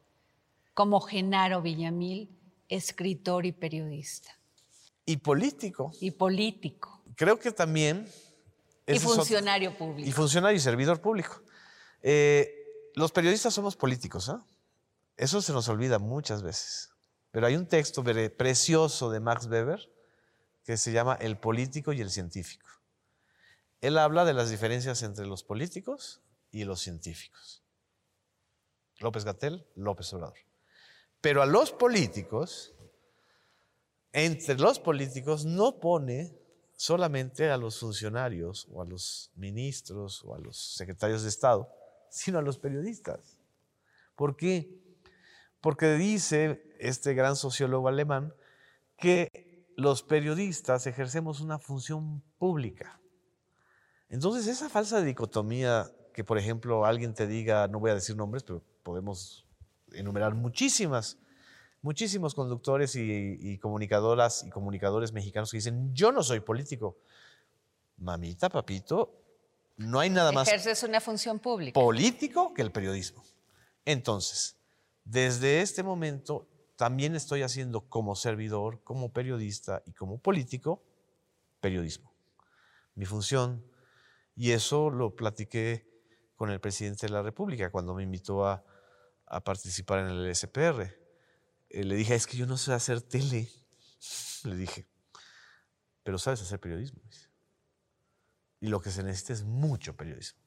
Como Genaro Villamil, escritor y periodista. Y político, Y político. creo que también... Y otro- funcionario público. Y funcionario y servidor público. Eh, los periodistas somos políticos, ¿ah? Eso se nos olvida muchas veces. Pero hay un texto pre- precioso de Max Weber que se llama El político y el científico. Él habla de las diferencias entre los políticos y los científicos. López Gatel, López Obrador. Pero a los políticos, entre los políticos no pone solamente a los funcionarios o a los ministros o a los secretarios de Estado, sino a los periodistas. ¿Por qué? Porque dice este gran sociólogo alemán que los periodistas ejercemos una función pública. Entonces, esa falsa dicotomía que, por ejemplo, alguien te diga, no voy a decir nombres, pero podemos enumerar muchísimas, muchísimos conductores y, y comunicadoras y comunicadores mexicanos que dicen, yo no soy político. Mamita, papito, no hay nada más Ejerces una función pública. político que el periodismo. Entonces, desde este momento también estoy haciendo como servidor, como periodista y como político, periodismo. Mi función, y eso lo platiqué con el presidente de la República cuando me invitó a, a participar en el SPR. Eh, le dije, es que yo no sé hacer tele. Le dije, pero sabes hacer periodismo. Y lo que se necesita es mucho periodismo.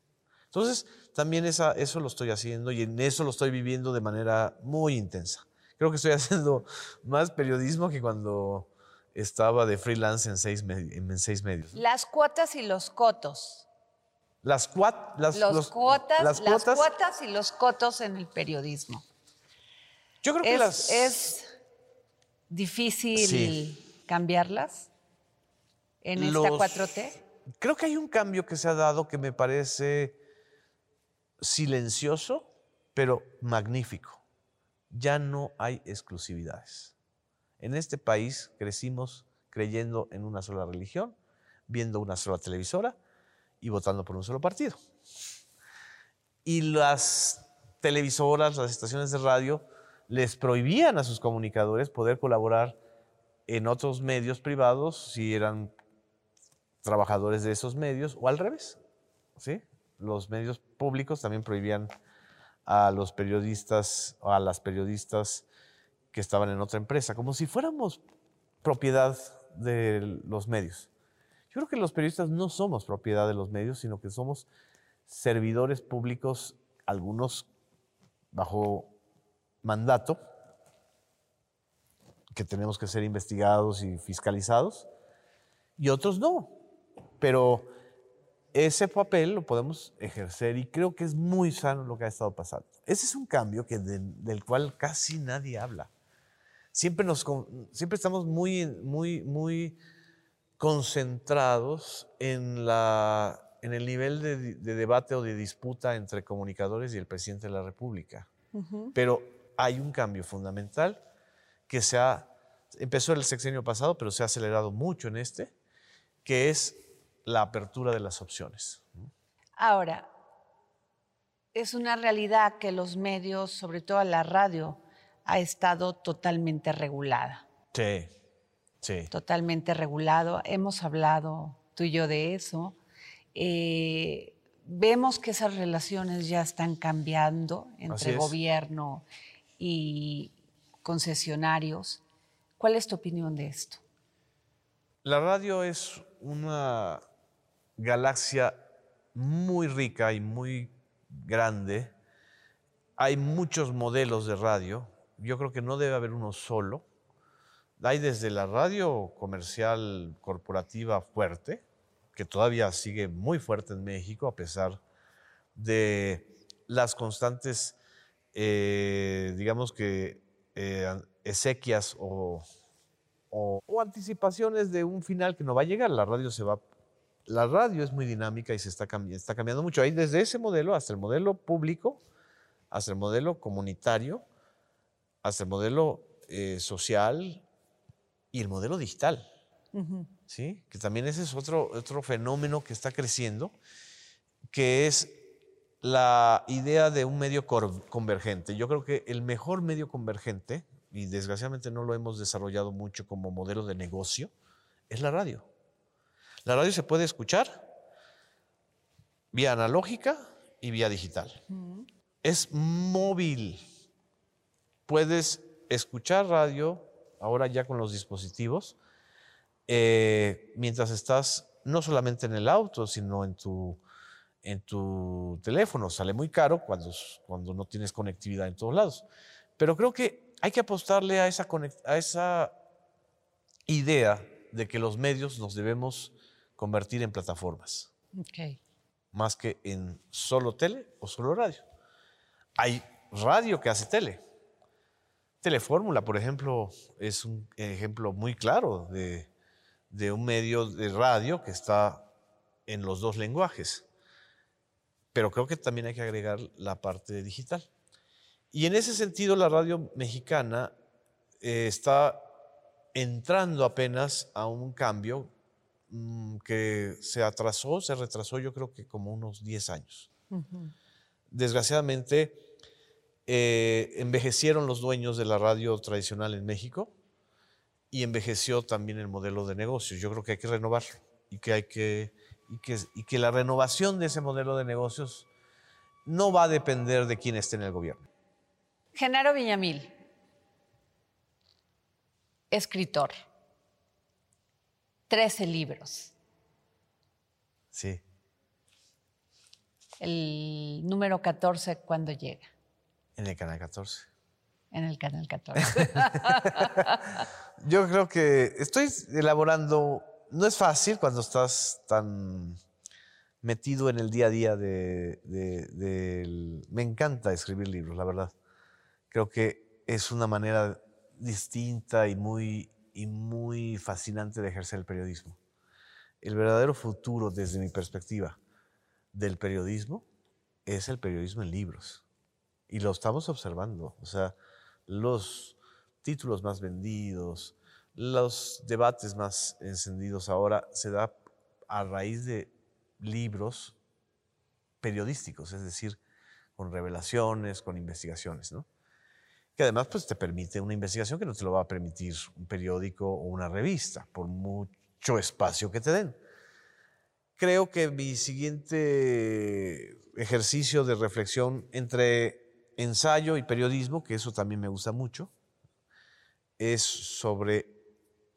Entonces, también esa, eso lo estoy haciendo y en eso lo estoy viviendo de manera muy intensa. Creo que estoy haciendo más periodismo que cuando estaba de freelance en seis, en seis medios. Las cuotas y los cotos. Las, cuat- las, Los, los- cuotas, las las cuotas, y los cotos en el periodismo. yo creo que ¿Es, las... es difícil Sí. cambiarlas en esta los- 4T? Creo que hay un cambio que se ha dado que me parece silencioso, pero magnífico. Ya no hay exclusividades. En este país crecimos creyendo en una sola religión, viendo una sola televisora y votando por un solo partido. Y las televisoras, las estaciones de radio, les prohibían a sus comunicadores poder colaborar en otros medios privados si eran trabajadores de esos medios o al revés. ¿sí? Los medios públicos también prohibían a los periodistas a las periodistas que estaban en otra empresa, como si fuéramos propiedad de los medios. Yo creo que los periodistas no somos propiedad de los medios, sino que somos servidores públicos, algunos bajo mandato, que tenemos que ser investigados y fiscalizados, y otros no. Pero ese papel lo podemos ejercer y creo que es muy sano lo que ha estado pasando. Ese es un cambio que del cual casi nadie habla. Siempre, nos, siempre estamos muy, muy, muy concentrados en, la, en el nivel de, de debate o de disputa entre comunicadores y el presidente de la República. Pero hay un cambio fundamental que se ha, empezó el sexenio pasado, pero se ha acelerado mucho en este, que es la apertura de las opciones. Ahora, es una realidad que los medios, sobre todo la radio, ha estado totalmente regulada. Sí, sí. Totalmente regulado. Hemos hablado tú y yo de eso. Eh, vemos que esas relaciones ya están cambiando entre gobierno y concesionarios. ¿Cuál es tu opinión de esto? La radio es una galaxia muy rica y muy grande. Hay muchos modelos de radio. Yo creo que no debe haber uno solo. Hay desde la radio comercial corporativa fuerte, que todavía sigue muy fuerte en México a pesar de las constantes, eh, digamos que, eh, esequias o, anticipaciones de un final que no va a llegar. La radio se va la radio es muy dinámica y se está, está cambiando mucho. Hay desde ese modelo hasta el modelo público, hasta el modelo comunitario, hasta el modelo eh, social y el modelo digital. ¿sí? Que también ese es otro, otro fenómeno que está creciendo, que es la idea de un medio convergente. Yo creo que el mejor medio convergente, y desgraciadamente no lo hemos desarrollado mucho como modelo de negocio, es la radio. La radio se puede escuchar vía analógica y vía digital. Es móvil. Puedes escuchar radio ahora ya con los dispositivos eh, mientras estás no solamente en el auto, sino en tu, en tu teléfono. Sale muy caro cuando, cuando no tienes conectividad en todos lados. Pero creo que hay que apostarle a esa, a esa idea de que los medios nos debemos convertir en plataformas. Más que en solo tele o solo radio. Hay radio que hace tele. Telefórmula, por ejemplo, es un ejemplo muy claro de, de un medio de radio que está en los dos lenguajes. Pero creo que también hay que agregar la parte digital. Y en ese sentido, la radio mexicana eh, está entrando apenas a un cambio Mm, que se atrasó, se retrasó yo creo que como unos 10 años. Desgraciadamente, eh, envejecieron los dueños de la radio tradicional en México y envejeció también el modelo de negocios. Yo creo que hay que renovarlo y que, hay que, y que, y que la renovación de ese modelo de negocios no va a depender de quién esté en el gobierno. Genaro Villamil, escritor. 13 libros. Sí. El número 14, ¿cuándo llega? En el canal 14. En el canal 14. Yo creo que estoy elaborando, no es fácil cuando estás tan metido en el día a día de, Me encanta escribir libros, la verdad. Creo que es una manera distinta y muy y muy fascinante de ejercer el periodismo. El verdadero futuro, desde mi perspectiva, del periodismo es el periodismo en libros. Y lo estamos observando. O sea, los títulos más vendidos, los debates más encendidos ahora se da a raíz de libros periodísticos, es decir, con revelaciones, con investigaciones, ¿no? Que además pues, te permite una investigación que no te lo va a permitir un periódico o una revista, por mucho espacio que te den. Creo que mi siguiente ejercicio de reflexión entre ensayo y periodismo, que eso también me gusta mucho, es sobre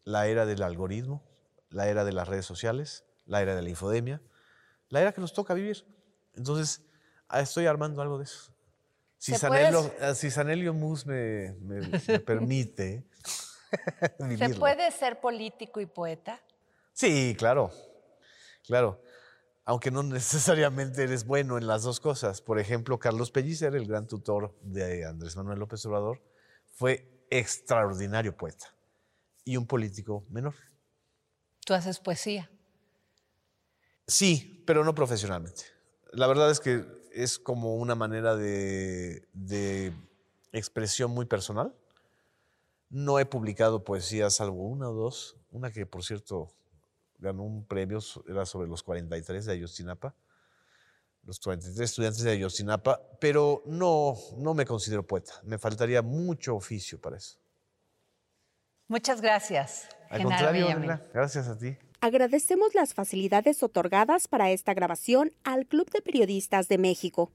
la era del algoritmo, la era de las redes sociales, la era de la infodemia, la era que nos toca vivir. Entonces, ah, estoy armando algo de eso. Si ¿Se Sanelio, ah, si Sanelio Mus me, me- me permite ¿Se puede ser político y poeta? Sí, claro, claro. Aunque no necesariamente eres bueno en las dos cosas. Por ejemplo, Carlos Pellicer, el gran tutor de Andrés Manuel López Obrador, fue extraordinario poeta y un político menor. Tú haces poesía. Sí, pero no profesionalmente. La verdad es que es como una manera de, de expresión muy personal. No he publicado poesía salvo una o dos. Una que, por cierto, ganó un premio, era sobre los 43 de Ayotzinapa. Los 43 estudiantes de Ayotzinapa. Pero no, no me considero poeta. Me faltaría mucho oficio para eso. Muchas gracias. Al Genaro contrario. Adela, gracias a ti. Agradecemos las facilidades otorgadas para esta grabación al Club de Periodistas de México.